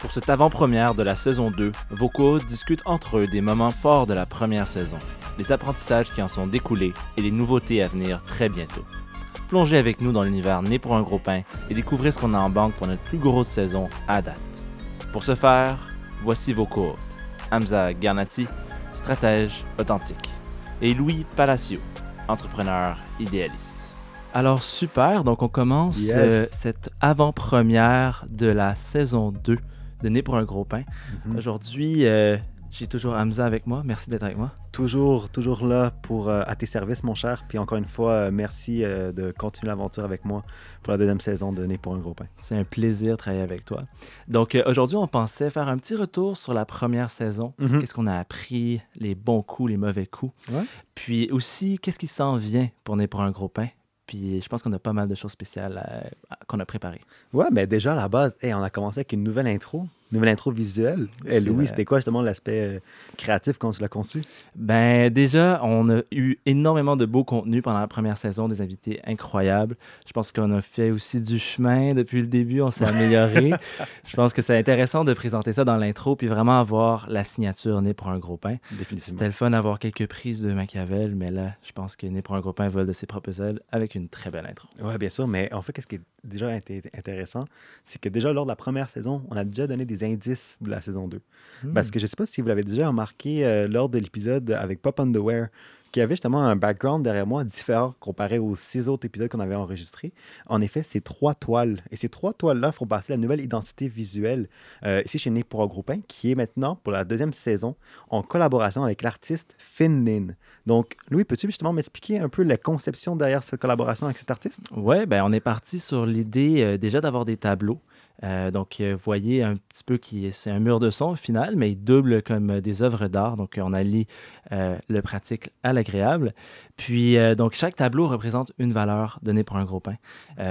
Pour cette avant-première de la saison 2, vos co discutent entre eux des moments forts de la première saison, les apprentissages qui en sont découlés et les nouveautés à venir très bientôt. Plongez avec nous dans l'univers Né pour un gros pain et découvrez ce qu'on a en banque pour notre plus grosse saison à date. Pour ce faire, voici vos Hamza Garnati, stratège authentique, et Louis Palacio, entrepreneur idéaliste. Alors super, donc on commence Yes. euh, cette avant-première de la saison 2 de pour un gros pain. Mhm. Aujourd'hui, euh, j'ai toujours Hamza avec moi. Merci d'être avec moi. Toujours, toujours là pour euh, à tes services, mon cher. Puis encore une fois, euh, merci euh, de continuer l'aventure avec moi pour la deuxième saison de Né pour un gros pain. C'est un plaisir de travailler avec toi. Donc aujourd'hui, on pensait faire un petit retour sur la première saison. Mhm. Qu'est-ce qu'on a appris, les bons coups, les mauvais coups. Ouais. Puis aussi, qu'est-ce qui s'en vient pour Né pour un gros pain? Puis je pense qu'on a pas mal de choses spéciales qu'on a préparées. Ouais, mais déjà à la base, on a commencé avec une nouvelle intro, nouvelle intro visuelle. C'est Hey, Louis, c'était quoi justement l'aspect euh, créatif quand tu l'as conçu? Ben déjà, on a eu énormément de beaux contenus pendant la première saison, des invités incroyables. Je pense qu'on a fait aussi du chemin depuis le début, on s'est amélioré. Je pense que c'est intéressant de présenter ça dans l'intro, puis vraiment avoir la signature Né pour un gros pain. C'était le fun d'avoir quelques prises de Machiavel, mais là, je pense que Né pour un gros pain vole de ses propres ailes avec une très belle intro. Oui, bien sûr, mais en fait, qu'est-ce qui est déjà été intéressant, c'est que déjà lors de la première saison, on a déjà donné des indices de la saison 2. Hmm. Parce que je ne sais pas si vous l'avez déjà remarqué euh, lors de l'épisode avec Pop Underwear, qui avait justement un background derrière moi différent comparé aux six autres épisodes qu'on avait enregistrés. En effet, c'est trois toiles. Et ces trois toiles-là font de la nouvelle identité visuelle euh, ici chez Né pour un gros pain, qui est maintenant, pour la deuxième saison, en collaboration avec l'artiste Finlin. Donc, Louis, peux-tu justement m'expliquer un peu la conception derrière cette collaboration avec cet artiste? Ouais, ben on est parti sur l'idée euh, déjà d'avoir des tableaux. Euh, donc, euh, voyez un petit peu qui c'est un mur de son final, mais il double comme euh, des œuvres d'art. Donc, on allie euh, le pratique à l'agréable. Puis, donc, chaque tableau représente une valeur donnée pour un gros pain.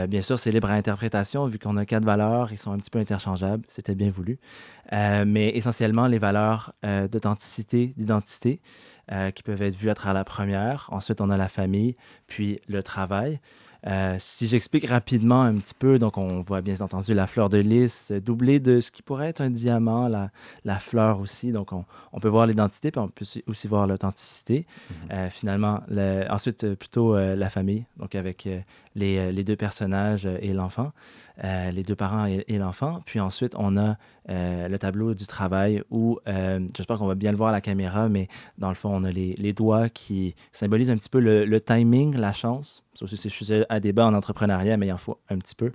Bien sûr, c'est libre à interprétation, vu qu'on a quatre valeurs, ils sont un petit peu interchangeables, c'était bien voulu. Mais essentiellement, les valeurs d'authenticité, d'identité, qui peuvent être vues à travers la première. Ensuite, on a la famille, puis le travail. Euh, si j'explique rapidement un petit peu, donc on voit bien entendu la fleur de lys euh, doublée de ce qui pourrait être un diamant, la, la fleur aussi. Donc on, on peut voir l'identité, puis on peut aussi- voir l'authenticité. Euh, finalement, le- ensuite, plutôt euh, la famille, donc avec les, euh, les deux personnages euh, et l'enfant, euh, les deux parents et, l'enfant. Puis ensuite, on a le tableau du travail où, j'espère qu'on va bien le voir à la caméra, mais dans le fond, on a les, doigts qui symbolisent un petit peu le, timing, la chance. Ça aussi, c'est à débat en entrepreneuriat, mais il en faut un petit peu.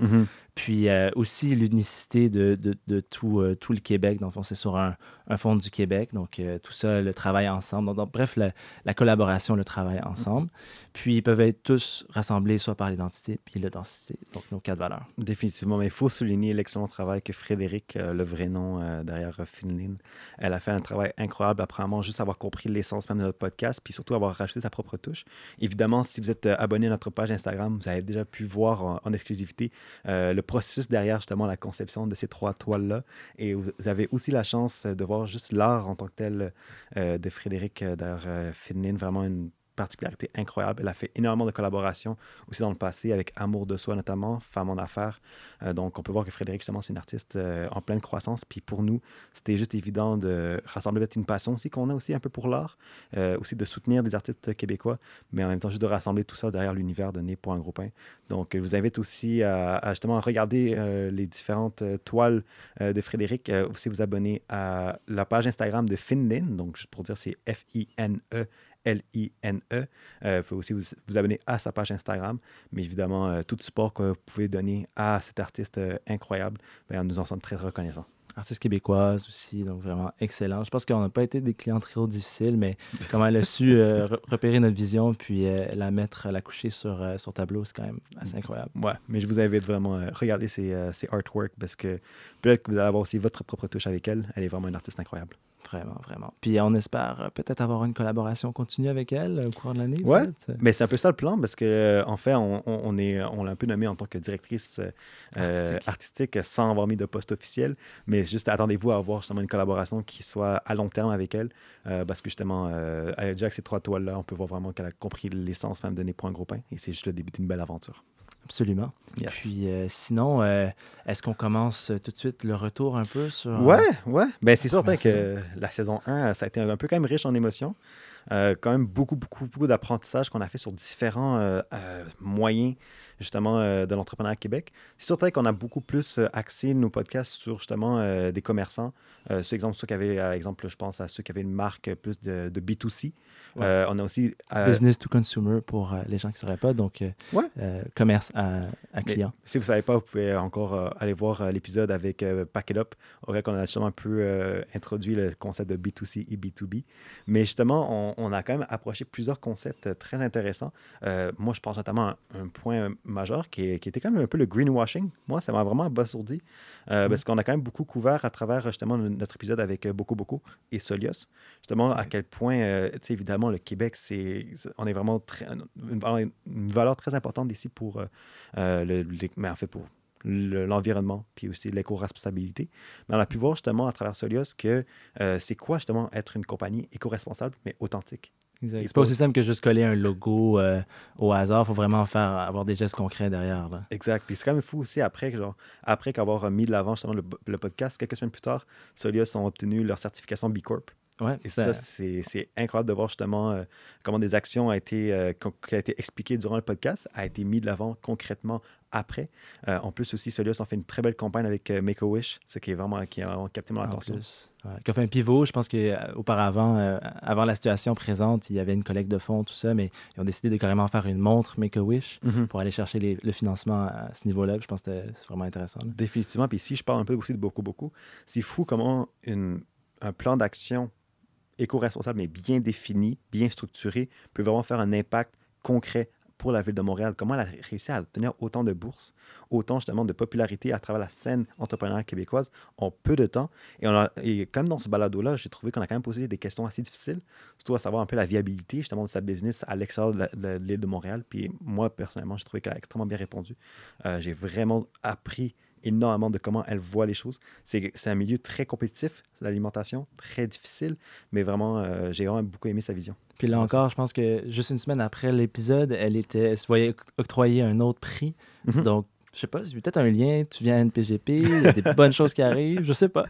Puis euh, aussi l'unicité de, de, tout, euh, tout le Québec. Dans le fond, c'est sur un, fond du Québec. Donc, euh, tout ça, le travail ensemble. Donc, bref, la, la collaboration, le travail ensemble. Puis, ils peuvent être tous rassemblés soit par l'identité puis l'authenticité. Donc, nos quatre valeurs. Définitivement, mais il faut souligner l'excellent travail que Frédéric, le vrai nom derrière euh, Finlin, elle a fait un travail incroyable, apparemment, juste avoir compris l'essence même de notre podcast, puis surtout avoir rajouté sa propre touche. Évidemment, si vous êtes abonné à notre page Instagram, vous avez déjà pu voir en, exclusivité le processus derrière justement la conception de ces trois toiles-là. Et vous avez aussi la chance de voir juste l'art en tant que tel euh, de Frédéric euh, derrière euh, Finlin, vraiment une particularité incroyable. Elle a fait énormément de collaborations aussi dans le passé avec Amour de soi notamment, Femme en affaires. Euh, donc on peut voir que Frédéric justement c'est une artiste euh, en pleine croissance. Puis pour nous, c'était juste évident de rassembler peut-être une passion aussi qu'on a aussi un peu pour l'art, euh, aussi de soutenir des artistes québécois, mais en même temps juste de rassembler tout ça derrière l'univers de Né pour un gros pain. Donc je vous invite aussi à, à justement regarder les différentes toiles de Frédéric, aussi vous abonner à la page Instagram de Finlin, donc juste pour dire c'est F-I-N-E. L-I-N-E. Euh, vous pouvez aussi vous, vous abonner à sa page Instagram. Mais évidemment, euh, tout support que vous pouvez donner à cet artiste euh, incroyable, ben, nous en sommes très reconnaissants. artiste québécoise aussi, donc vraiment excellent. Je pense qu'on n'a pas été des clients trop difficiles, mais comment elle a su euh, repérer notre vision puis la mettre, la coucher sur, sur tableau, c'est quand même assez incroyable. Ouais, mais je vous invite vraiment à regarder ses, ses artworks parce que peut-être que vous allez avoir aussi votre propre touche avec elle. Elle est vraiment une artiste incroyable. Vraiment, vraiment. Puis on espère peut-être avoir une collaboration continue avec elle au cours de l'année. Ouais, mais c'est un peu ça le plan parce que en fait, on, on est, on l'a un peu nommée en tant que directrice artistique. artistique. sans avoir mis de poste officiel. Mais juste attendez-vous à avoir justement une collaboration qui soit à long terme avec elle parce que justement, avec ces trois toiles-là, on peut voir vraiment qu'elle a compris l'essence même de pour un gros pain et c'est juste le début d'une belle aventure. Absolument. Puis euh, sinon, euh, est-ce qu'on commence tout de suite le retour un peu sur. Ouais, ouais. Ben, c'est certain que la saison 1, ça a été un peu quand même riche en émotions. Euh, quand même beaucoup, beaucoup, beaucoup d'apprentissage qu'on a fait sur différents moyens justement de l'entrepreneuriat à Québec. C'est certain qu'on a beaucoup plus axé nos podcasts sur justement des commerçants. ce exemple, ceux qui avaient, exemple, je pense à ceux qui avaient une marque plus de, de B2C. Euh, on a aussi. Euh, Business to consumer pour euh, les gens qui ne sauraient pas, donc commerce à, à client. si vous ne savez pas, vous pouvez encore aller voir l'épisode avec Pack It Up, auquel on a justement un peu introduit le concept de B2C et B2B. Mais justement, on, a quand même approché plusieurs concepts très intéressants. moi, je pense notamment à un point majeur qui, qui, était quand même un peu le greenwashing. Moi, ça m'a vraiment abasourdi mm. parce qu'on a quand même beaucoup couvert à travers justement notre épisode avec Boko Boko et Solios, justement à quel point, tu sais, évidemment, le Québec, c'est, on est vraiment très, une, valeur, très importante ici pour, euh, euh, le, mais en fait pour l'environnement, puis aussi l'éco-responsabilité. Mais on a pu voir justement à travers Solios que euh, c'est quoi justement être une compagnie éco-responsable, mais authentique? C'est pas aussi simple que juste coller un logo au hasard. Il faut vraiment faire, avoir des gestes concrets derrière. Là. Exact. Puis c'est quand même fou aussi, après, genre, après qu'avoir mis de l'avant justement le, le, podcast, quelques semaines plus tard, Solios ont obtenu leur certification B Corp. Ouais, et ça, c'est incroyable de voir justement euh, comment des actions ont été, euh, qui a été expliquées durant le podcast, a été mis de l'avant concrètement après. Euh, en plus aussi, Solios ont fait une très belle campagne avec Make-A-Wish, ce qui est vraiment qui a capté mon attention. Qui a fait un pivot, je pense qu'auparavant, avant la situation présente, il y avait une collecte de fonds, tout ça, mais ils ont décidé de carrément faire une montre Make-A-Wish mm-hmm. pour aller chercher le financement à ce niveau-là. Je pense que c'est vraiment intéressant. Définitivement. Puis ici, je parle un peu aussi de beaucoup, beaucoup. C'est fou comment une, un plan d'action éco-responsable, mais bien défini, bien structuré, peut vraiment faire un impact concret pour la ville de Montréal. Comment elle a réussi à obtenir autant de bourses, autant justement de popularité à travers la scène entrepreneuriale québécoise en peu de temps? Et, on a, comme dans ce balado-là, j'ai trouvé qu'on a quand même posé des questions assez difficiles, surtout à savoir un peu la viabilité justement de sa business à l'extérieur de l'île de, Montréal. Puis moi, personnellement, j'ai trouvé qu'elle a extrêmement bien répondu. Euh, j'ai vraiment appris énormément de comment elle voit les choses. C'est un milieu très compétitif, l'alimentation, très difficile, mais vraiment, euh, j'ai vraiment beaucoup aimé sa vision. Puis là encore, je pense que juste une semaine après l'épisode, elle était, elle se voyait octroyer un autre prix. Mm-hmm. Donc, je sais pas, c'est peut-être un lien, tu viens à NPGP, il y a des bonnes choses qui arrivent, je sais pas.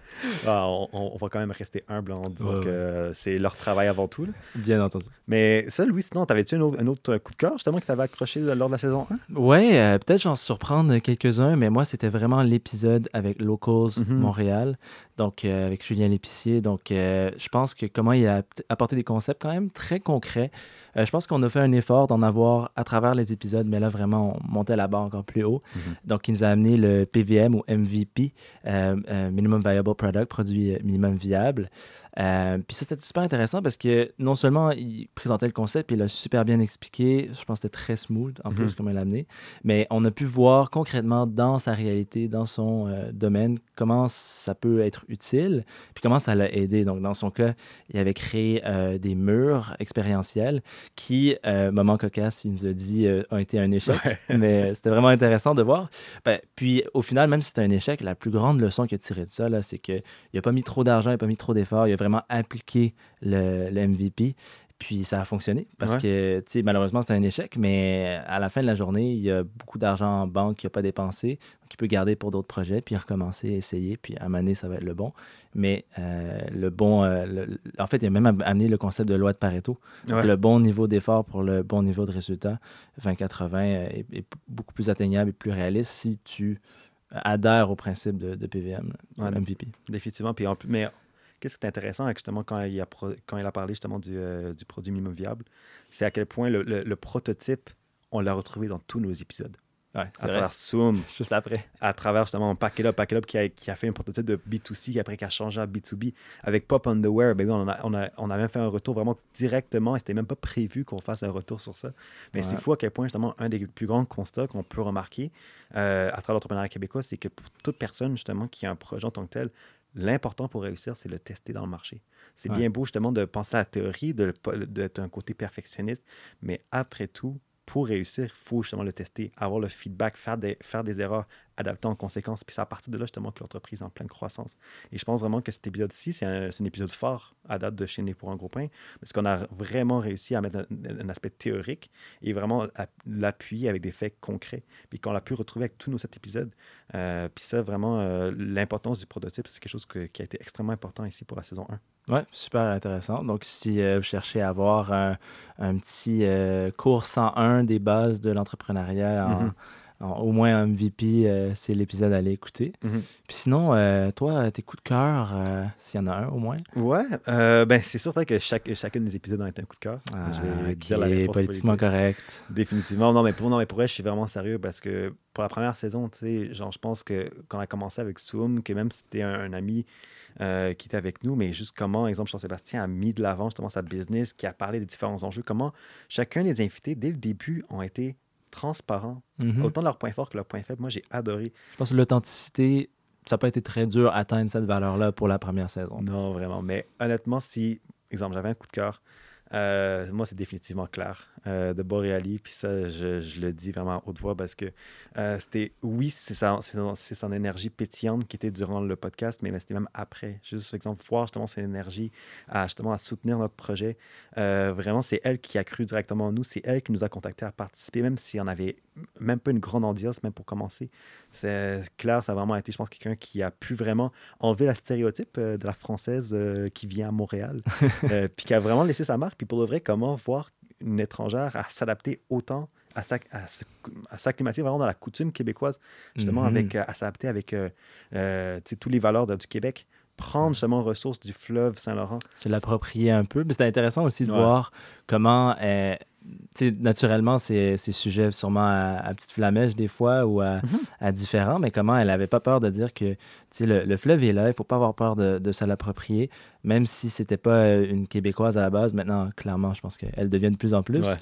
Ah, on, va quand même rester humble en disant que c'est leur travail avant tout. Bien entendu. Mais ça, Louis, sinon, t'avais-tu un autre, un autre, coup de cœur justement que t'avais accroché lors de la saison 1? Ouais, euh, peut-être j'en surprendre quelques-uns, mais moi, c'était vraiment l'épisode avec Locals mm-hmm. Montréal, donc euh, avec Julien Lépicier. Donc, euh, je pense que comment il a apporté des concepts quand même très concrets. je pense qu'on a fait un effort d'en avoir à travers les épisodes, mais là, vraiment, on montait la barre encore plus haut. Mm-hmm. Donc, il nous a amené le PVM ou MVP, euh, euh, Minimum Viable Product, produit minimum viable. Euh, puis ça, c'était super intéressant parce que non seulement il présentait le concept, il l'a super bien expliqué, je pense que c'était très smooth en plus, mhm. comme il l'a amené, mais on a pu voir concrètement dans sa réalité, dans son domaine, comment ça peut être utile, puis comment ça l'a aidé. Donc, dans son cas, il avait créé des murs expérientiels qui, moment cocasse, il nous a dit, ont été un échec, mais c'était vraiment intéressant de voir ben, puis au final, même si c'est un échec, la plus grande leçon qu'il a tirée de ça, c'est qu'il n'a pas mis trop d'argent, il n'a pas mis trop d'efforts, il a vraiment appliqué le, MVP. Puis ça a fonctionné parce que, tu sais, malheureusement, c'est un échec, mais à la fin de la journée, il y a beaucoup d'argent en banque qu'il n'a pas dépensé, qu'il peut garder pour d'autres projets, puis recommencer, essayer, puis à un ça va être le bon. Mais euh, le bon. Euh, en fait, il a même amené le concept de loi de Pareto. Le bon niveau d'effort pour le bon niveau de résultat, 20-80, euh, est, beaucoup plus atteignable et plus réaliste si tu adhères au principe de, PVM, MVP. Définitivement. Puis en, mais qu'est-ce qui est intéressant justement quand il a, quand il a parlé justement du, du produit minimum viable, c'est à quel point le, le prototype, on l'a retrouvé dans tous nos épisodes. Ouais, à travers Zoom, Juste après. à travers justement Pack It Up, Pack It Up qui a, qui a fait un prototype de B2C après qui a changé à B2B. Avec Pop Underwear, ben oui, on, a, on, a, on a même fait un retour vraiment directement et c'était même pas prévu qu'on fasse un retour sur ça. Mais c'est fou à quel point justement un des plus grands constats qu'on peut remarquer euh, à travers l'entrepreneuriat québécois, c'est que pour toute personne justement qui a un projet en tant que tel, l'important pour réussir, c'est le tester dans le marché. C'est Ouais. bien beau justement de penser à la théorie, de d'être un côté perfectionniste, mais après tout, pour réussir, il faut justement le tester, avoir le feedback, faire des, erreurs, adapter en conséquence. Puis c'est à partir de là justement que l'entreprise est en pleine croissance. Et je pense vraiment que cet épisode-ci, c'est un, épisode fort à date de chez pour un gros pain, parce qu'on a vraiment réussi à mettre un, aspect théorique et vraiment l'appuyer avec des faits concrets. Puis qu'on a pu retrouver avec tous nos sept épisodes. Euh, puis ça, vraiment, euh, l'importance du prototype, c'est quelque chose qui a été extrêmement important ici pour la saison 1. Ouais, super intéressant. Donc, si euh, vous cherchez à avoir un, petit euh, cours 101 des bases de l'entrepreneuriat, en- Mhm. en au moins un MVP, euh, c'est l'épisode à aller écouter. Mhm. Puis sinon, euh, toi, tes coups de cœur, euh, s'il y en a un au moins. Ouais, ben c'est certain que chaque, chacun des épisodes a été un coup de cœur. Ah, je vais ok, dire la réponse politiquement politique. correct. Définitivement. Non, mais pour, non, mais pour elle, je suis vraiment sérieux parce que pour la première saison, tu sais, genre, je pense que quand on a commencé avec Zoom, que même si c'était un, un ami qui était avec nous, mais juste comment, exemple, Jean-Sébastien a mis de l'avant justement sa business, qui a parlé des différents enjeux, comment chacun des invités, dès le début, ont été transparents, Mhm. autant leurs points forts que leurs points faibles. Moi, j'ai adoré. Je pense que l'authenticité, ça n'a pas été très dur à atteindre cette valeur-là pour la première saison. Non, vraiment. Mais honnêtement, si, exemple, j'avais un coup de cœur, euh, moi, c'est définitivement clair euh, de Boreali. Puis ça, je, je le dis vraiment à haute voix parce que euh, c'était, oui, c'est sa- c'est son, énergie pétillante qui était durant le podcast, mais, mais c'était même après. Juste, par exemple, voir justement son énergie à, justement, à soutenir notre projet. Vraiment, c'est elle qui a cru directement en nous. C'est elle qui nous a contactés à participer, même si on avait même pas une grande audience, même pour commencer. C'est clair, ça a vraiment été, je pense, quelqu'un qui a pu vraiment enlever la stéréotype de la française qui vient à Montréal, puis qui a vraiment laissé sa marque. Puis pour de vrai, comment voir une étrangère à s'adapter autant, à s'ac- à s'acclimater vraiment dans la coutume québécoise, justement, Mhm. avec, euh, à s'adapter avec euh, euh, tous les valeurs de- du Québec. Prendre justement ressources du fleuve Saint-Laurent. se l'approprier un peu. Mais c'est intéressant aussi de Ouais. voir comment, naturellement, c'est sujet sûrement à, à petite flamèche des fois ou à, Mhm. à différent, mais comment elle n'avait pas peur de dire que le, le fleuve est là, il ne faut pas avoir peur de, de se l'approprier, même si c'était pas euh, une Québécoise à la base. Maintenant, clairement, je pense qu'elle devient de plus en plus. Ouais.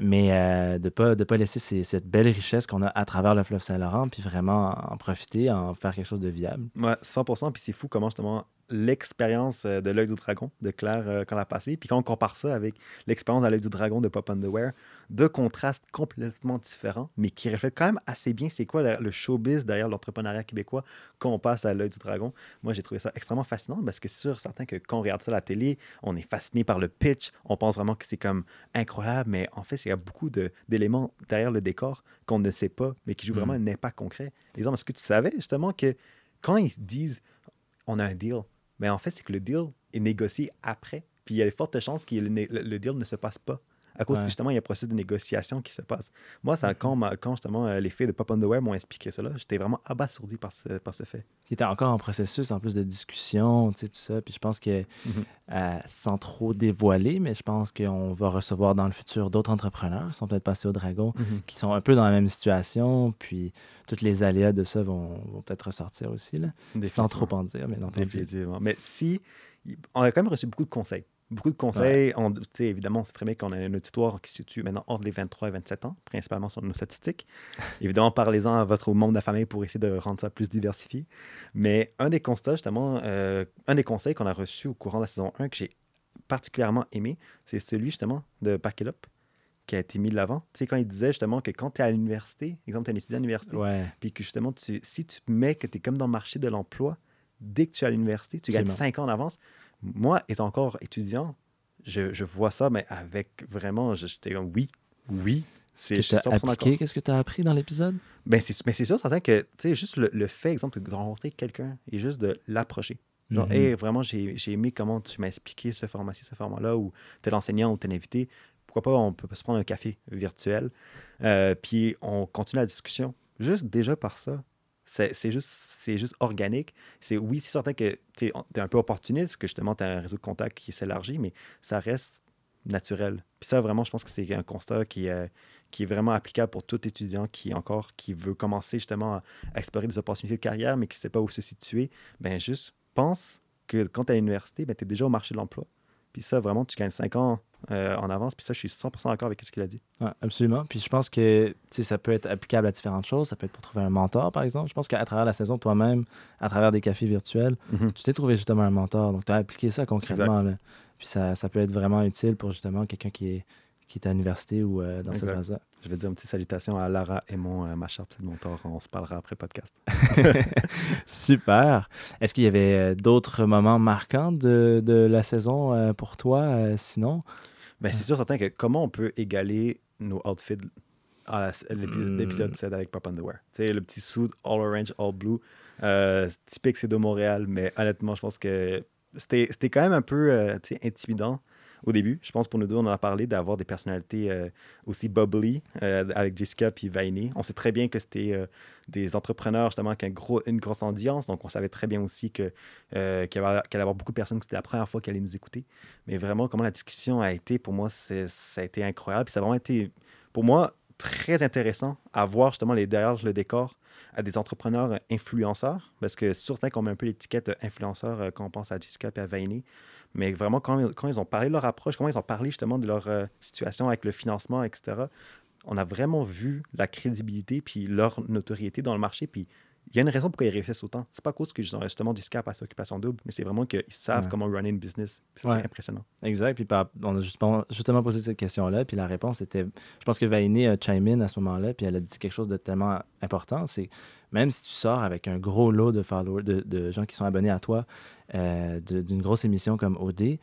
Mais euh, de ne pas, de pas laisser ces- cette belle richesse qu'on a à travers le fleuve Saint-Laurent, puis vraiment en profiter, en faire quelque chose de viable. Ouais, 100%. Puis c'est fou comment justement l'expérience euh, de l'œil du dragon de Claire euh, quand elle a passé. Puis quand on compare ça avec l'expérience de l'œil du dragon de Pop Underwear, deux contrastes complètement différents, mais qui reflètent quand même assez bien c'est quoi le, le showbiz derrière l'entrepreneuriat québécois quand on passe à l'œil du dragon. Moi, j'ai trouvé ça extrêmement fascinant parce que c'est sûr, certain que quand on regarde ça à la télé, on est fasciné par le pitch, on pense vraiment que c'est comme incroyable, mais en fait, il y a beaucoup de- d'éléments derrière le décor qu'on ne sait pas, mais qui jouent vraiment Mm. un impact concret. Exemple, est-ce que tu savais justement que quand ils se disent on a un deal, mais en fait, c'est que le deal est négocié après. Puis il y a de fortes chances que le, le deal ne se passe pas. À cause Ouais. que justement, il y a un processus de négociation qui se passe. Moi, ça, quand, ma- quand justement euh, les filles de Pop Underwear m'ont expliqué cela, j'étais vraiment abasourdi par ce, par ce fait. qui était encore en processus en plus de discussion, tu sais, tout ça. Puis je pense que, Mhm. euh, sans trop dévoiler, mais je pense qu'on va recevoir dans le futur d'autres entrepreneurs qui sont peut-être passés au Dragon, qui sont un peu dans la même situation. Puis toutes les aléas de ça vont, vont peut-être ressortir aussi, là, sans trop en dire, mais non, Définitivement. Mais si, on a quand même reçu beaucoup de conseils. Beaucoup de conseils. On- évidemment, c'est très bien qu'on a un auditoire qui se situe maintenant entre les 23 et 27 ans, principalement sur nos statistiques. évidemment, parlez-en à votre membre de la famille pour essayer de rendre ça plus diversifié. Mais un des constats, justement, euh, un des conseils qu'on a reçus au courant de la saison 1 que j'ai particulièrement aimé, c'est celui, justement, de Up, qui a été mis de l'avant. Tu sais, quand il disait, justement, que quand tu es à l'université, exemple, tu es un étudiant à l'université, Ouais, puis que justement, tu, si tu mets que tu es comme dans le marché de l'emploi, dès que tu es à l'université, tu gagnes Absolument. 5 ans d'avance. Moi, étant encore étudiant, je, je vois ça, mais avec vraiment, j'étais comme oui, oui. C'est que je suis tu as 100% d'accord. appliqué, qu'est-ce que tu as appris dans l'épisode? Ben, c'est, mais c'est sûr, certain que, tu sais, juste le, le fait, exemple, de rencontrer quelqu'un et juste de l'approcher. Genre, Mhm. hey, vraiment, j'ai, aimé comment tu m'as expliqué ce format-ci, ce format-là, ou t'es l'enseignant ou t'es l'invité. Pourquoi pas, on peut se prendre un café virtuel, euh, puis on continue la discussion. Juste déjà par ça, c'est, juste, juste organique. C'est, oui, c'est certain que tu es un peu opportuniste, que justement, tu as un réseau de contacts qui s'élargit, mais ça reste naturel. Puis ça, vraiment, je pense que c'est un constat qui est, qui est vraiment applicable pour tout étudiant qui, encore, qui veut commencer justement à, explorer des opportunités de carrière, mais qui ne sait pas où se situer. Ben juste pense que quand tu es à l'université, ben, tu es déjà au marché de l'emploi. Puis ça, vraiment, tu gagnes 5 ans euh, en avance. Puis ça, je suis 100% d'accord avec ce qu'il a dit. Ouais, absolument. Puis je pense que ça peut être applicable à différentes choses. Ça peut être pour trouver un mentor, par exemple. Je pense qu'à travers la saison, toi-même, à travers des cafés virtuels, mm-hmm. tu t'es trouvé justement un mentor. Donc, tu as appliqué ça concrètement. Là. Puis ça, ça peut être vraiment utile pour justement quelqu'un qui est, qui est à l'université ou euh, dans cette phase-là. Je vais dire une petite salutation à Lara et mon euh, ma c'est de mentor. On se parlera après podcast. Super. Est-ce qu'il y avait d'autres moments marquants de, de la saison pour toi, sinon? Ben, c'est sûr, certain que comment on peut égaler nos outfits à l'épisode 7 hmm. avec Pop Underwear? Tu sais, le petit suit all orange, all blue. Euh, typique, c'est de Montréal, mais honnêtement, je pense que c'était quand même un peu euh, intimidant au début. Je pense pour nous deux, on en a parlé d'avoir des personnalités euh, aussi bubbly euh, avec Jessica puis Vainé. On sait très bien que c'était euh, des entrepreneurs justement gros, une grosse audience. Donc on savait très bien aussi que, qu'il y allait avoir beaucoup de personnes que c'était la première fois qu'elles allaient nous écouter. Mais vraiment, comment la discussion a été, pour moi, ça a été incroyable. Puis ça a vraiment été, pour moi, très intéressant à voir justement les derrière le décor à des entrepreneurs influenceurs, parce que surtout qu'on met un peu l'étiquette influenceur quand on pense à Jessica et à Vainé, mais vraiment, quand, ils ont parlé de leur approche, comment ils ont parlé justement de leur euh, situation avec le financement, etc., on a vraiment vu la crédibilité puis leur notoriété dans le marché. Puis il y a une raison pourquoi ils réussissent autant. C'est pas à cause qu'ils ont justement du scap à sa occupation double, mais c'est vraiment qu'ils savent comment runner une business. C'est impressionnant. Exact. Puis on a justement, justement posé cette question-là, puis la réponse était, je pense que Vaini a chime in à ce moment-là, puis elle a dit quelque chose de tellement important, c'est même si tu sors avec un gros lot de followers, de, gens qui sont abonnés à toi, euh, d'une grosse émission comme OD,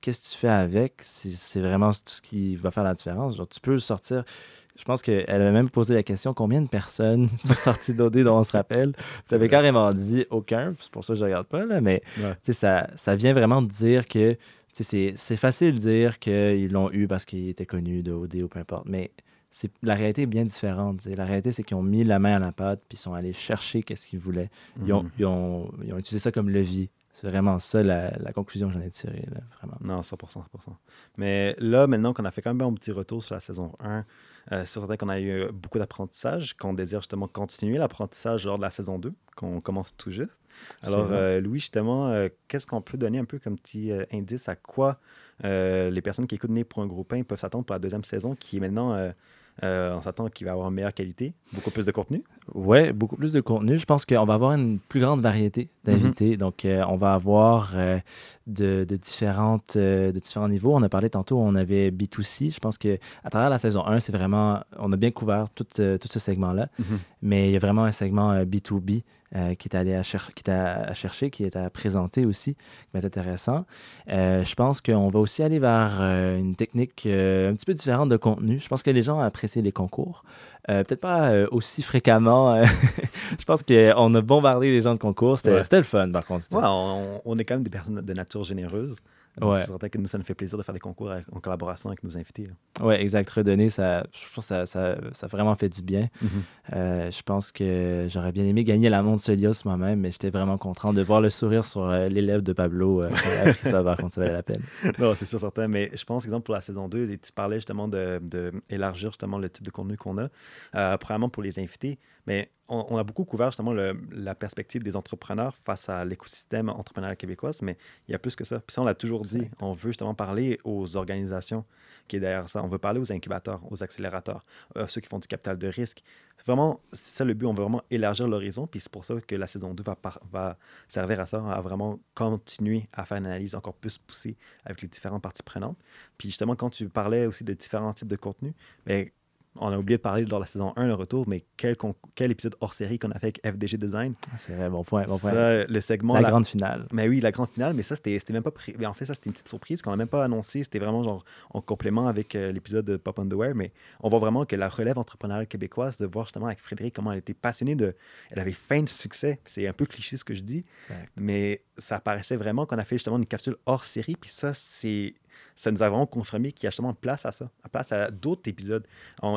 qu'est-ce que tu fais avec? C'est vraiment tout ce qui va faire la différence. Genre, tu peux sortir. Je pense qu'elle avait même posé la question combien de personnes sont sorties d'OD dont on se rappelle? Ça avait carrément dit aucun. C'est pour ça que je ne regarde pas, là, mais ça, ça vient vraiment de dire que c'est facile de dire qu'ils l'ont eu parce qu'ils étaient connus de OD ou peu importe. Mais la réalité est bien différente. La réalité, c'est qu'ils ont mis la main à la pâte puis ils sont allés chercher qu'est-ce qu'ils voulaient. Ils, ont, mhm. utilisé ça comme levier. C'est vraiment ça la, conclusion que j'en ai tirée, vraiment. Non, 100%, 100%. Mais là, maintenant qu'on a fait quand même un petit retour sur la saison 1, euh, c'est certain qu'on a eu beaucoup d'apprentissage, qu'on désire justement continuer l'apprentissage lors de la saison 2, qu'on commence tout juste. Alors, euh, Louis, justement, euh, qu'est-ce qu'on peut donner un peu comme petit indice à quoi les personnes qui écoutent Né pour un gros pain peuvent s'attendre pour la deuxième saison, qui est maintenant euh, on s'attend qu'il va avoir une meilleure qualité, beaucoup plus de contenu. Oui, beaucoup plus de contenu. Je pense qu'on va avoir une plus grande variété d'invités. Mhm. Donc, euh, on va avoir euh, de, différentes, de différents niveaux. On a parlé tantôt, on avait B2C. Je pense qu'à travers la saison 1, c'est vraiment, on a bien couvert tout, tout ce segment-là. Mhm. Mais il y a vraiment un segment B2B euh, qui est allé à, qui à, chercher, qui est à présenter aussi, qui va être intéressant. Euh, je pense qu'on va aussi aller vers euh, une technique un petit peu différente de contenu. Je pense que les gens apprécient les concours. Peut-être pas aussi fréquemment. je pense qu'on a bombardé les gens de concours. C'était le fun, par contre. Ouais, on, on, est quand même des personnes de nature généreuse. Ouais. C'est certain que nous, ça nous fait plaisir de faire des concours en collaboration avec nos invités. Oui, exact. Redonner, ça, je pense que ça, ça, vraiment fait du bien. Mm-hmm. Euh, je pense que j'aurais bien aimé gagner la montre Solios moi-même, mais j'étais vraiment content de voir le sourire sur euh, l'élève de Pablo euh, quand il a appris ça, par contre, ça valait la peine. Non, c'est sûr, certain. Mais je pense, exemple, pour la saison 2, tu parlais justement d'élargir de, justement le type de contenu qu'on a. Euh, premièrement, pour les invités, mais on, a beaucoup couvert justement la perspective des entrepreneurs face à l'écosystème entrepreneurial québécois, mais il y a plus que ça. Puis ça, on l'a toujours dit, on veut justement parler aux organisations qui est derrière ça. On veut parler aux incubateurs, aux accélérateurs, euh, ceux qui font du capital de risque. C'est vraiment, c'est ça le but, on veut vraiment élargir l'horizon, puis c'est pour ça que la saison 2 va, va servir à ça, à vraiment continuer à faire une analyse encore plus poussée avec les différentes parties prenantes. Puis justement, quand tu parlais aussi de différents types de contenus, bien, on a oublié de parler lors de la saison 1, le retour, mais quel, quel épisode hors série qu'on a fait avec FDG Design. Ah, c'est vrai, bon point. Bon point. le segment. La, grande finale. Mais oui, la grande finale, mais ça, c'était même pas. En fait, ça, c'était une petite surprise qu'on n'a même pas annoncé. C'était vraiment genre en complément avec euh, l'épisode de Pop Underwear, mais on voit vraiment que la relève entrepreneuriale québécoise, de voir justement avec Frédéric comment elle était passionnée de. Elle avait faim de succès. C'est un peu cliché ce que je dis, mais ça paraissait vraiment qu'on a fait justement une capsule hors série, puis ça, c'est ça nous a vraiment confirmé qu'il y a justement place à ça, place à d'autres épisodes.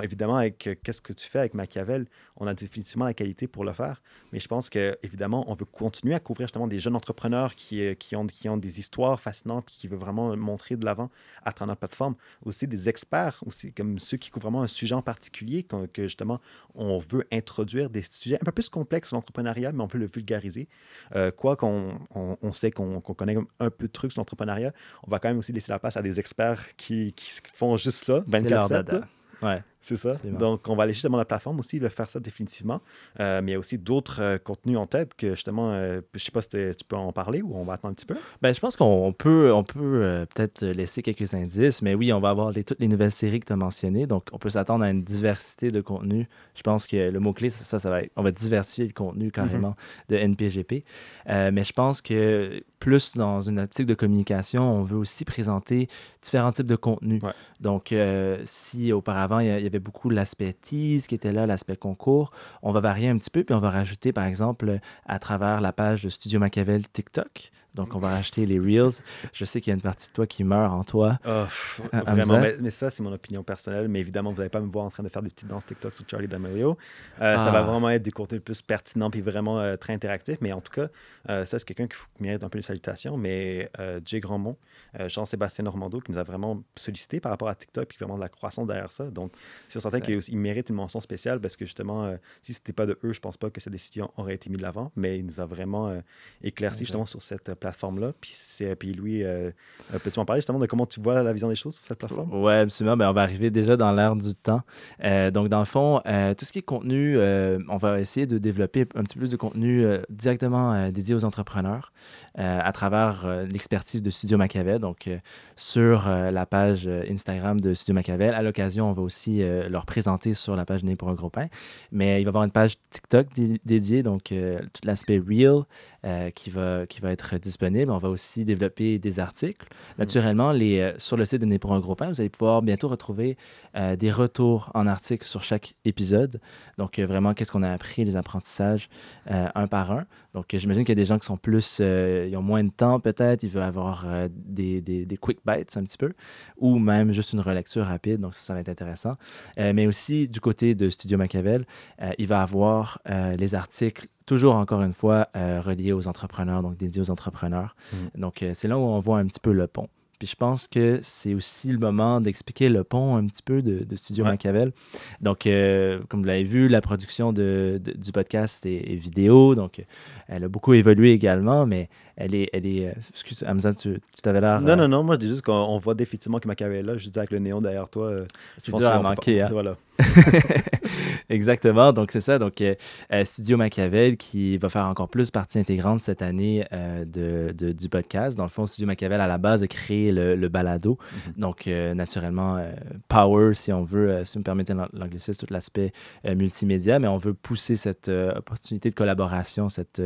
évidemment, avec euh, qu'est-ce que tu fais avec Machiavel, on a définitivement la qualité pour le faire, mais je pense que évidemment, on veut continuer à couvrir justement des jeunes entrepreneurs qui, euh, qui, ont, qui ont des histoires fascinantes et qui veulent vraiment montrer de l'avant à travers notre plateforme. Aussi des experts, aussi comme ceux qui couvrent vraiment un sujet en particulier, que, justement, on veut introduire des sujets un peu plus complexes l'entrepreneuriat, mais on peut le vulgariser. Euh, quoi qu'on on, sait qu'on connaît un peu de trucs sur l'entrepreneuriat, on va quand même aussi laisser la place à des experts qui, qui font juste ça, 24-7. Ouais. C'est ça. Donc, on va aller justement à la plateforme aussi, il va faire ça définitivement. Euh, mais il y a aussi d'autres euh, contenus en tête que justement, euh, je ne sais pas si tu peux en parler ou on va attendre un petit peu. Ben, je pense qu'on peut, on peut peut-être laisser quelques indices, mais oui, on va avoir toutes les nouvelles séries que tu as mentionnées. Donc, on peut s'attendre à une diversité de contenus. Je pense que le mot-clé, ça, ça va être, on va diversifier le contenu carrément mhm. de NPGP. mais je pense que plus dans une optique de communication, on veut aussi présenter différents types de contenus. Donc, si auparavant, il y, avait beaucoup l'aspect tease qui était là, l'aspect concours. On va varier un petit peu, puis on va rajouter, par exemple, à travers la page de Studio Machiavel TikTok, donc, on va racheter les Reels. Je sais qu'il y a une partie de toi qui meurt en toi. Oh, vraiment, mais, ça, c'est mon opinion personnelle. Mais évidemment, vous n'allez pas me voir en train de faire des petites danses TikTok sur Charlie D'Amelio. Euh, Ça va ah. vraiment être du contenu plus pertinent et vraiment euh, très interactif. Mais en tout cas, euh, ça, c'est quelqu'un qui mérite un peu une salutation. Mais Jay Grandmont, Jean-Sébastien Normando, qui nous a vraiment sollicité par rapport à TikTok puis vraiment de la croissance derrière ça. Donc, c'est certain qu'il mérite une mention spéciale parce que justement, si ce n'était pas de eux, je pense pas que cette décision aurait été mise de l'avant. Mais il nous a vraiment éclairci justement sur cette plateforme-là. Puis, puis Louis, euh, euh, peux-tu m'en parler justement de comment tu vois la vision des choses sur cette plateforme? Oui, absolument. Ben, on va arriver déjà dans l'ère du temps. Euh, donc, dans le fond, tout ce qui est contenu, on va essayer de développer un petit peu plus de contenu directement dédié aux entrepreneurs à travers l'expertise de Studio Machiavel. Donc, sur la page Instagram de Studio Machiavel. À l'occasion, on va aussi leur présenter sur la page Né pour un gros pain. Mais il va y avoir une page TikTok dédiée, donc tout l'aspect Real qui, va, qui va être disponible on va aussi développer des articles. Mm. Naturellement, les, euh, sur le site de Né pour un gros pain, vous allez pouvoir bientôt retrouver euh, des retours en articles sur chaque épisode. Donc, euh, vraiment, qu'est-ce qu'on a appris, les apprentissages un par un. Donc, j'imagine qu'il y a des gens qui sont plus, ils ont moins de temps peut-être, ils veulent avoir des, des, des, quick bites un petit peu, ou même juste une relecture rapide. Donc, ça, ça va être intéressant. mais aussi, du côté de Studio Machiavel, il va avoir les articles toujours encore une fois reliés aux entrepreneurs, donc dédiés aux entrepreneurs. Mm. Donc, euh, c'est là où on voit un petit peu le pont. Puis je pense que c'est aussi le moment d'expliquer le pont un petit peu de, Studio Machiavel. Donc, euh, comme vous l'avez vu, la production de, du podcast est, vidéo, donc elle a beaucoup évolué également, mais elle est. Elle est euh, excuse, Hamza, tu, t'avais l'air. Non, non, non, moi je dis juste qu'on voit définitivement que Machiavel est là. Je dis avec le néon derrière toi. c'est dur à manquer. Hein? Voilà. Exactement. Donc, c'est ça. Donc, euh, euh, Studio Machiavel qui va faire encore plus partie intégrante cette année euh, de, du podcast. Dans le fond, Studio Machiavel, à la base, a créé le, balado. Mm-hmm. Donc, naturellement, power, si on veut, si vous me permettez l'anglicisme, tout l'aspect multimédia, mais on veut pousser cette opportunité de collaboration, cette,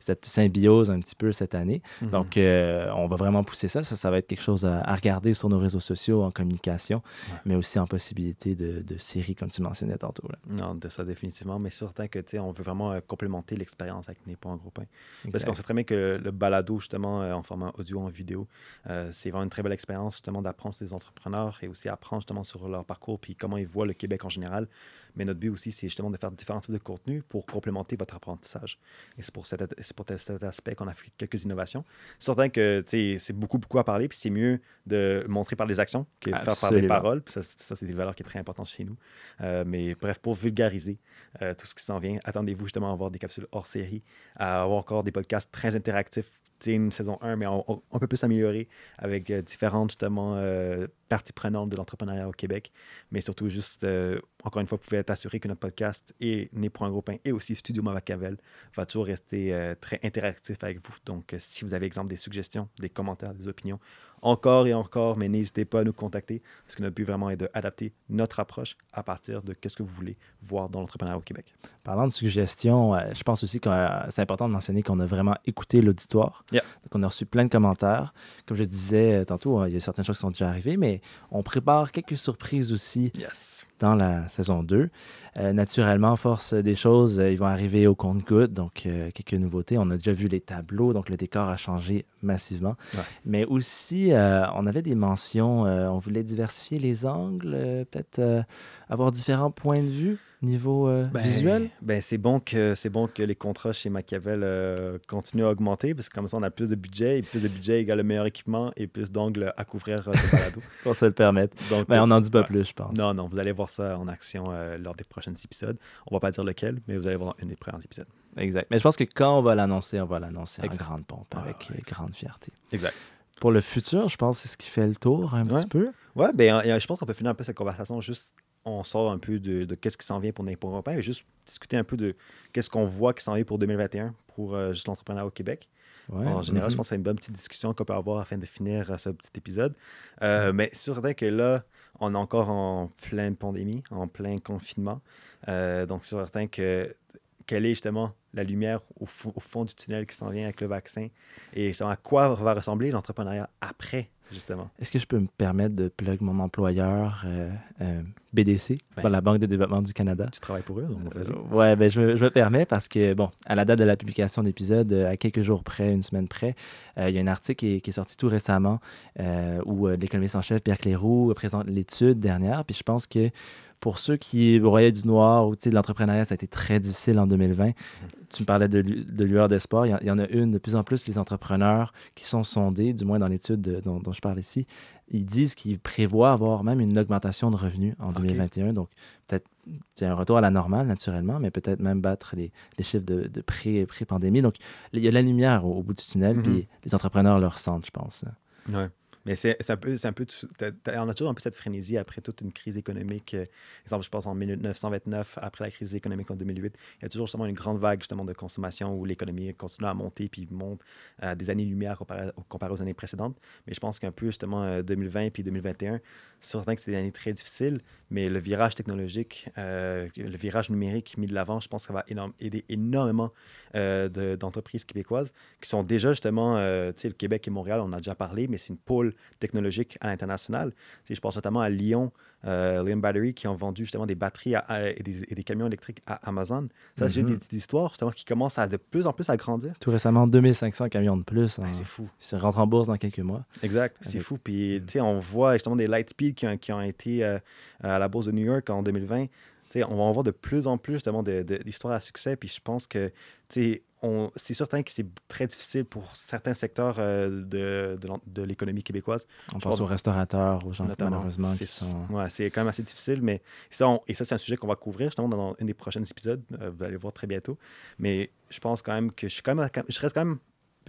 cette symbiose un petit peu cette année. Mm-hmm. Donc, on va vraiment pousser ça. Ça, ça va être quelque chose à, regarder sur nos réseaux sociaux en communication, mais aussi en possibilité de, de séries comme tu mentionnais tantôt. Non, de ça définitivement, mais certain que on veut vraiment euh, complémenter l'expérience avec un gros pain. Parce qu'on sait très bien que le balado, justement, euh, en format audio, en vidéo, euh, c'est vraiment une très belle expérience, justement, d'apprendre sur les entrepreneurs et aussi apprendre justement sur leur parcours puis comment ils voient le Québec en général. Mais notre but aussi, c'est justement de faire différents types de contenus pour complémenter votre apprentissage. Et c'est pour, cet, pour cet aspect qu'on a fait quelques innovations. Certain que c'est beaucoup, beaucoup à parler, puis c'est mieux de montrer par des actions que de faire par des paroles. ça, c'est des valeurs qui sont très importantes chez nous. Euh, mais bref, pour vulgariser euh, tout ce qui s'en vient, attendez-vous justement à avoir des capsules hors série, à avoir encore des podcasts très interactifs une saison 1, mais on, peut plus s'améliorer avec euh, différentes justement partie prenante de l'entrepreneuriat au Québec. Mais surtout, juste, euh, encore une fois, vous pouvez être assuré que notre podcast est né pour un gros pain et aussi Studio Machiavel va toujours rester euh, très interactif avec vous. Donc, euh, si vous avez, exemple, des suggestions, des commentaires, des opinions, encore et encore, mais n'hésitez pas à nous contacter parce que notre but vraiment est d'adapter notre approche à partir de ce que vous voulez voir dans l'entrepreneuriat au Québec. Parlant de suggestions, je pense aussi que c'est important de mentionner qu'on a vraiment écouté l'auditoire. Donc, on a reçu plein de commentaires. Comme je disais tantôt, il y a certaines choses qui sont déjà arrivées, mais mais on prépare quelques surprises aussi Yes. Dans la saison 2. Euh, naturellement, force des choses, euh, ils vont arriver au compte-gouttes, donc euh, quelques nouveautés. On a déjà vu les tableaux, donc le décor a changé massivement. Ouais. Mais aussi, euh, on avait des mentions, on voulait diversifier les angles, peut-être avoir différents points de vue niveau euh, Ben, visuel? Ben, c'est bon que bon que les contrats chez Machiavel euh, continuent à augmenter parce que comme ça on a plus de budget et plus de budget égale le meilleur équipement et plus d'angles à couvrir euh, balado. Pour se le permettre. Donc Mais euh, on n'en dit pas ouais. plus, je pense. Non, non, vous allez voir ça en action euh, lors des prochains épisodes. On va pas dire lequel, mais vous allez voir dans un des premiers épisodes. Exact. Mais je pense que quand on va l'annoncer, on va l'annoncer en grande pompe, avec euh, grande fierté. Exact. Pour le futur, je pense que c'est ce qui fait le tour un Ouais. petit peu. Ouais, ben, euh, je pense qu'on peut finir un peu cette conversation juste. On sort un peu de, de qu'est-ce qui s'en vient pour n'importe Européen et juste discuter un peu de qu'est-ce qu'on voit qui s'en vient pour 2021 pour euh, juste l'entrepreneuriat au Québec. Ouais. En général, je Mhm. pense que c'est une bonne petite discussion qu'on peut avoir afin de finir euh, ce petit épisode. Euh, Mais c'est certain que là, on est encore en pleine pandémie, en plein confinement. Donc, c'est certain que quelle est justement la lumière au, fo- au fond du tunnel qui s'en vient avec le vaccin et à quoi va ressembler l'entrepreneuriat après, justement. Est-ce que je peux me permettre de plug mon employeur euh, euh, BDC, Ben, pour la Banque de développement du Canada? Tu travailles pour eux, donc vas-y. Euh, ouais, ben je, me- je me permets parce que, bon, à la date de la publication de l'épisode, à quelques jours près, une semaine près, il y a un article qui est, qui est sorti tout récemment où l'économiste en chef, Pierre Cléroux, présente l'étude dernière. Puis je pense que pour ceux qui broyaient du noir ou l'entrepreneuriat, ça a été très difficile en 2020. Tu me parlais de, de lueur d'espoir. Il y en- a une, de plus en plus, les entrepreneurs qui sont sondés, du moins dans l'étude de- dont, dont je parle ici, ils disent qu'ils prévoient avoir même une augmentation de revenus en Ok. 2021. Donc, peut-être c'est un retour à la normale, naturellement, mais peut-être même battre les, les chiffres de, de pré- pré-pandémie. Donc, il y a de la lumière au, au bout du tunnel, Mhm. puis les entrepreneurs le ressentent, je pense. là. Ouais. Mais c'est un peu, un peu, on a toujours un peu cette frénésie après toute une crise économique. euh, exemple, je pense en 1929, après la crise économique en 2008, il y a toujours justement une grande vague justement de consommation où l'économie continue à monter puis monte euh, des années-lumière comparé, comparé aux années précédentes. Mais je pense qu'un peu justement euh, 2020 puis 2021, c'est certain que c'est des années très difficiles, mais le virage technologique, euh, le virage numérique mis de l'avant, je pense que ça va énorme- aider énormément euh, de- d'entreprises québécoises qui sont déjà justement, euh, tu sais, le Québec et Montréal, on en a déjà parlé, mais c'est une pôle technologique à l'international. Je pense notamment à Lyon, euh, Lyon Battery, qui ont vendu justement des batteries à- à- et, des, et des camions électriques à Amazon. Ça, c'est Mhm. des, des histoires justement qui commencent à de plus en plus à grandir. Tout récemment, 2500 camions de plus. Ben, en- c'est fou. Ça rentre en bourse dans quelques mois. Exact, c'est fou. Puis, tu sais, on voit justement des Lightspeed qui ont, qui ont été euh, à la bourse de New York en 2020. On va en voir de plus en plus justement de- de- d'histoires à succès. Puis, je pense que, c'est certain que c'est très difficile pour certains secteurs euh, de, de l'en- de l'économie québécoise. On Je pense aux restaurateurs, aux gens notamment. malheureusement C'est- qui sont. Ouais, c'est quand même assez difficile, mais ça, on- et ça, c'est un sujet qu'on va couvrir justement dans un des prochains épisodes. Euh, vous allez voir très bientôt. Mais je pense quand même que je suis quand même, je reste quand même,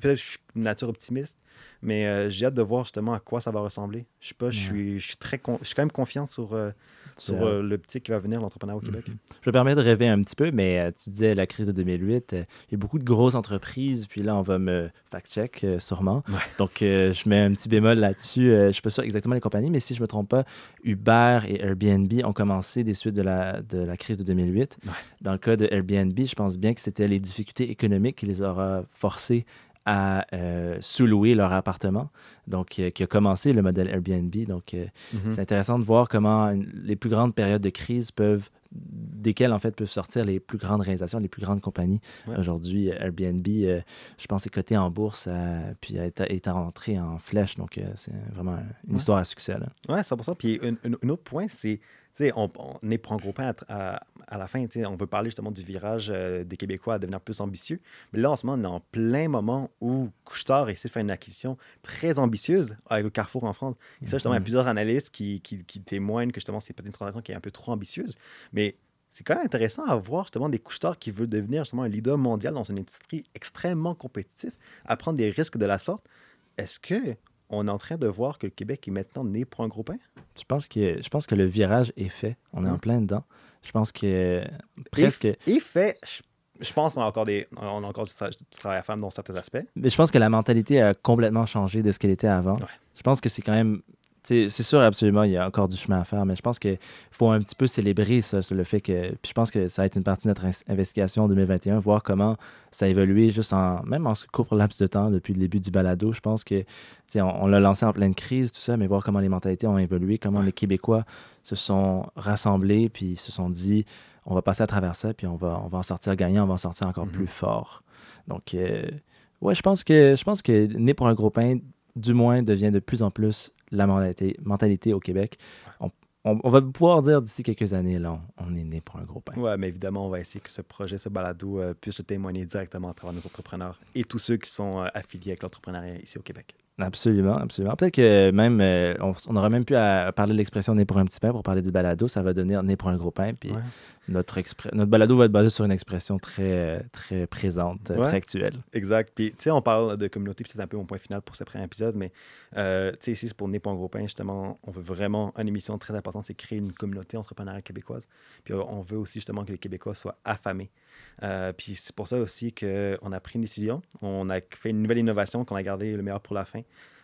peut-être que je suis une nature optimiste, mais euh, j'ai hâte de voir justement à quoi ça va ressembler. Je sais pas, je suis, je suis très, con- je suis quand même confiant sur, euh, sur euh, le petit qui va venir, l'entrepreneuriat au Québec. Mhm. Je me permets de rêver un petit peu, mais tu disais la crise de 2008, euh, il y a beaucoup de grosses entreprises, puis là, on va me fact-check sûrement. Ouais. Donc, je mets un petit bémol là-dessus. Je ne suis pas sûr exactement les compagnies, mais si je ne me trompe pas, Uber et Airbnb ont commencé des suites de la, de la crise de 2008. Ouais. Dans le cas de Airbnb, je pense bien que c'était les difficultés économiques qui les aura forcés à euh, sous-louer leur appartement, donc euh, qui a commencé le modèle Airbnb. Donc, euh, Mhm. c'est intéressant de voir comment une- les plus grandes périodes de crise peuvent, desquelles en fait peuvent sortir les plus grandes réalisations, les plus grandes compagnies. Ouais. Aujourd'hui, Airbnb, euh, je pense, est coté en bourse, euh, puis est, est rentré en flèche. Donc, c'est vraiment une Ouais. histoire à succès. Ouais, 100%. Puis un, un- un autre point, c'est, sais, on, on est prend gros pain à, à- à la fin. On veut parler justement du virage euh, des Québécois à devenir plus ambitieux. Mais là, en ce moment, on est en plein moment où Couchetard essaie de faire une acquisition très ambitieuse avec le Carrefour en France. Et ça, justement, il y a Mhm. plusieurs analystes qui, qui, qui témoignent que justement, c'est peut-être une transaction qui est un peu trop ambitieuse. Mais c'est quand même intéressant à voir justement des couchetards qui veulent devenir justement un leader mondial dans une industrie extrêmement compétitive, à prendre des risques de la sorte. Est-ce que on est en train de voir que le Québec est maintenant né pour un gros pain? Je pense, que, je pense que le virage est fait. On est en Mhm. plein dedans. Je pense que presque. Et fait, je, je pense qu'on a encore, des, on a encore du, tra- du travail à faire dans certains aspects. Mais je pense que la mentalité a complètement changé de ce qu'elle était avant. Ouais. Je pense que c'est quand même. C'est sûr, absolument, il y a encore du chemin à faire, mais je pense qu'il faut un petit peu célébrer ça, le fait que. Puis je pense que ça va être une partie de notre investigation en 2021, voir comment ça a évolué juste en. Même en ce court laps de temps depuis le début du balado. Je pense que. On, on l'a lancé en pleine crise, tout ça, mais voir comment les mentalités ont évolué, comment les Québécois se sont rassemblés, puis se sont dit on va passer à travers ça, puis on va, on va en sortir gagnant, on va en sortir encore mm-hmm. plus fort. Donc, euh, ouais, je pense que je pense que Né pour un gros pain, du moins, devient de plus en plus la mentalité, au Québec. On, va pouvoir dire d'ici quelques années, là, on, est né pour un gros pain. Oui, mais évidemment, on va essayer que ce projet, ce balado, euh, puisse le témoigner directement à travers nos entrepreneurs et tous ceux qui sont euh, affiliés avec l'entrepreneuriat ici au Québec. Absolument, absolument. Peut-être que même, euh, on, aurait même pu parler de l'expression né pour un petit pain pour parler du balado. Ça va devenir né pour un gros pain. Puis notre, notre balado va être basé sur une expression très, très présente, très actuelle. Exact. Puis, tu sais, on parle de communauté, puis c'est un peu mon point final pour ce premier épisode. Mais, euh, tu sais, ici, c'est pour né pour un gros pain, justement, on veut vraiment, une émission très importante, c'est créer une communauté entrepreneuriale québécoise. Puis, on veut aussi, justement, que les Québécois soient affamés. Euh, puis c'est pour ça aussi qu'on a pris une décision. On a fait une nouvelle innovation qu'on a gardé le meilleur pour la fin.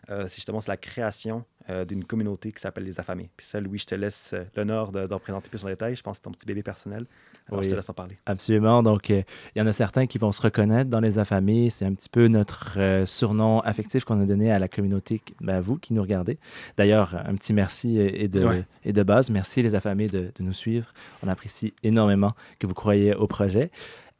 Euh, c'est justement la création euh, d'une communauté qui s'appelle les affamés. Puis ça, Louis, je te laisse l'honneur d'en présenter plus en détail. Je pense que c'est ton petit bébé personnel. Alors, je te laisse en parler. Absolument. Donc, il y en a certains qui vont se reconnaître dans les affamés. C'est un petit peu notre surnom affectif qu'on a donné à la communauté, ben, à vous qui nous regardez. D'ailleurs, un petit merci et de, et de base. Merci les affamés de, de, nous suivre. On apprécie énormément que vous croyez au projet.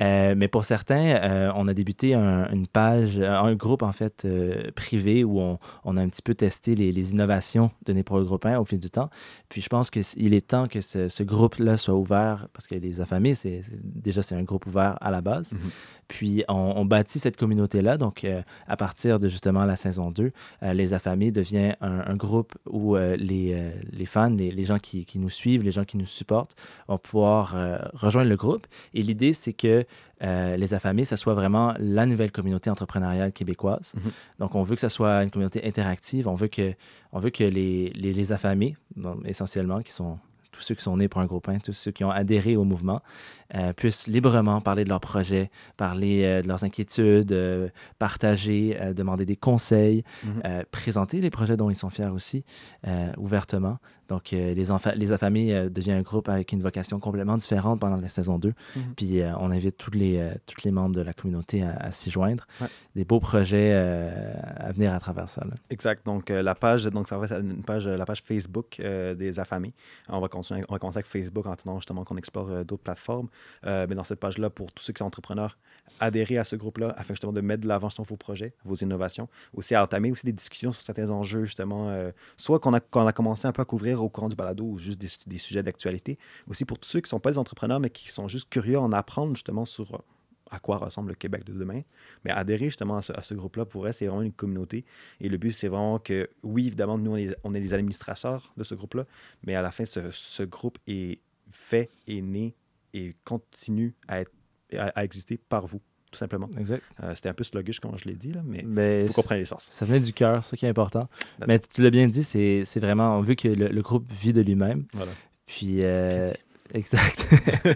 Euh, mais pour certains, euh, on a débuté une page, un groupe en fait euh, privé où on, on, a un petit peu testé les, les innovations de Népro Groupe 1 au fil du temps. Puis je pense qu'il est temps que ce, ce groupe-là soit ouvert parce que les affamés, c'est, déjà c'est un groupe ouvert à la base. Mm-hmm. Puis on, bâtit cette communauté-là. Donc à partir de justement la saison 2, les affamés devient un, groupe où les, les, fans, les, les gens qui, qui, nous suivent, les gens qui nous supportent vont pouvoir rejoindre le groupe. Et l'idée, c'est que euh, les affamés, ça soit vraiment la nouvelle communauté entrepreneuriale québécoise. Mhm. Donc, on veut que ça soit une communauté interactive. On veut que, on veut que les, les, les affamés, essentiellement, qui sont tous ceux qui sont nés pour un gros pain, tous ceux qui ont adhéré au mouvement, euh, puissent librement parler de leurs projets, parler euh, de leurs inquiétudes, euh, partager, demander des conseils, mhm. présenter les projets dont ils sont fiers aussi ouvertement. Donc, les, les affamés devient un groupe avec une vocation complètement différente pendant la saison 2. Mhm. Puis, on invite tous les, tous les membres de la communauté à, s'y joindre. Des beaux projets à venir à travers ça. Exact. Donc, la page, donc ça va être une page, la page Facebook des affamés. On va, continuer, on va commencer avec Facebook en attendant justement qu'on explore d'autres plateformes. Euh, mais dans cette page-là, pour tous ceux qui sont entrepreneurs, adhérer à ce groupe-là afin justement de mettre de l'avant sur vos projets, vos innovations. Aussi à entamer aussi des discussions sur certains enjeux, justement, euh, soit qu'on a, qu'on a commencé un peu à couvrir au courant du balado ou juste des, sujets d'actualité. Aussi pour tous ceux qui ne sont pas des entrepreneurs, mais qui sont juste curieux en apprendre justement sur euh, à quoi ressemble le Québec de demain. Mais adhérer justement à ce, groupe-là, pour eux, c'est vraiment une communauté. Et le but, c'est vraiment que, oui, évidemment, nous, on est, est les administrateurs de ce groupe-là, mais à la fin, ce, groupe est fait et né et continue à, exister par vous tout simplement. Exact. Euh, c'était un peu sluggish quand je l'ai dit, là, mais, vous comprenez l'essence. Ça venait du cœur, ce qui est important. mais tu l'as bien dit, c'est vraiment, vu que le, groupe vit de lui-même. Voilà. Puis, euh, exact.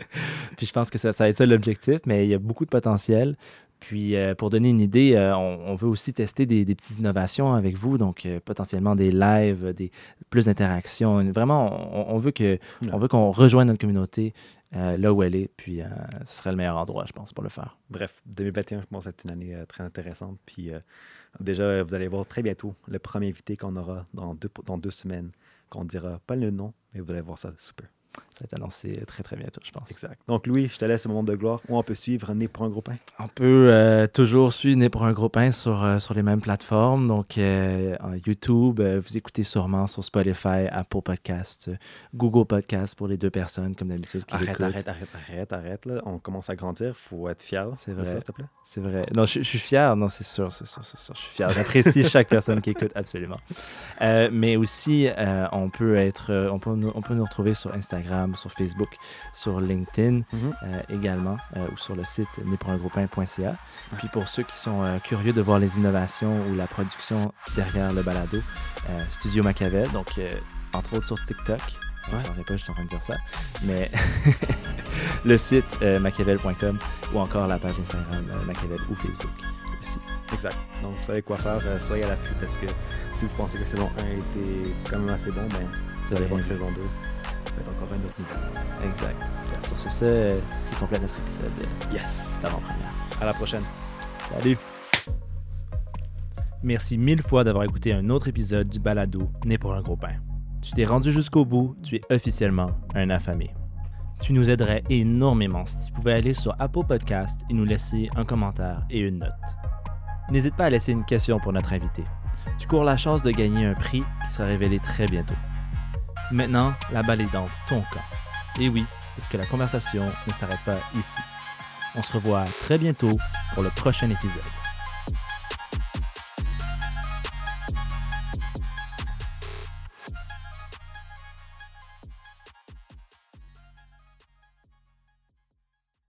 Puis je pense que ça, ça va être ça l'objectif, mais il y a beaucoup de potentiel. Puis, euh, pour donner une idée, euh, on, veut aussi tester des, petites innovations avec vous, donc euh, potentiellement des lives, des, plus d'interactions. Vraiment, on, veut que, on veut qu'on rejoigne notre communauté là où elle est, puis ce serait le meilleur endroit, je pense, pour le faire. Bref, 2021, je pense, être une année très intéressante. Puis, déjà, vous allez voir très bientôt le premier invité qu'on aura dans deux, dans deux semaines, qu'on ne dira pas le nom, mais vous allez voir ça super. Ça va être annoncé très, très bientôt, je pense. Exact. Donc, Louis, je te laisse au moment de gloire où on peut suivre Né pour un gros pain? On peut euh, toujours suivre Né pour un gros pain sur, euh, sur les mêmes plateformes. Donc, euh, YouTube, vous écoutez sûrement sur Spotify, Apple Podcast, Google Podcast pour les deux personnes, comme d'habitude. Arrête, arrête, arrête, arrête, arrête, là. On commence à grandir. Il faut être fier. C'est vrai. s'il te plaît. C'est vrai. Non, je, suis fier. Non, c'est sûr, c'est sûr, c'est sûr. Je suis fier. J'apprécie chaque personne qui écoute, absolument. mais aussi, on, peut être, on, peut, on peut nous retrouver sur Instagram, sur Facebook sur LinkedIn mhm. euh, également euh, ou sur le site népourungroupin.ca. Puis pour ceux qui sont euh, curieux de voir les innovations ou la production derrière le balado, Studio Machiavel, donc entre autres sur TikTok. Ouais. Je pas, je suis en train de dire ça. Mais le site machiavel.com ou encore la page Instagram Machiavel ou Facebook aussi. Exact. Donc, vous savez quoi faire. euh, soyez à l'affût parce que si vous pensez que la saison 1 était quand même assez bon, ben, vous allez voir que saison 2 encore un autre niveau. Exact. Yes. Sur ce, c'est ce qui complète notre épisode Yes. d'avant-première. À la prochaine. Salut! Merci mille fois d'avoir écouté un autre épisode du balado Né pour un gros pain. Tu t'es rendu jusqu'au bout, tu es officiellement un affamé. Tu nous aiderais énormément si tu pouvais aller sur Apple Podcast et nous laisser un commentaire et une note. N'hésite pas à laisser une question pour notre invité. Tu cours la chance de gagner un prix qui sera révélé très bientôt. Maintenant, la balle est dans ton camp. Et oui, parce que la conversation ne s'arrête pas ici. On se revoit très bientôt pour le prochain épisode.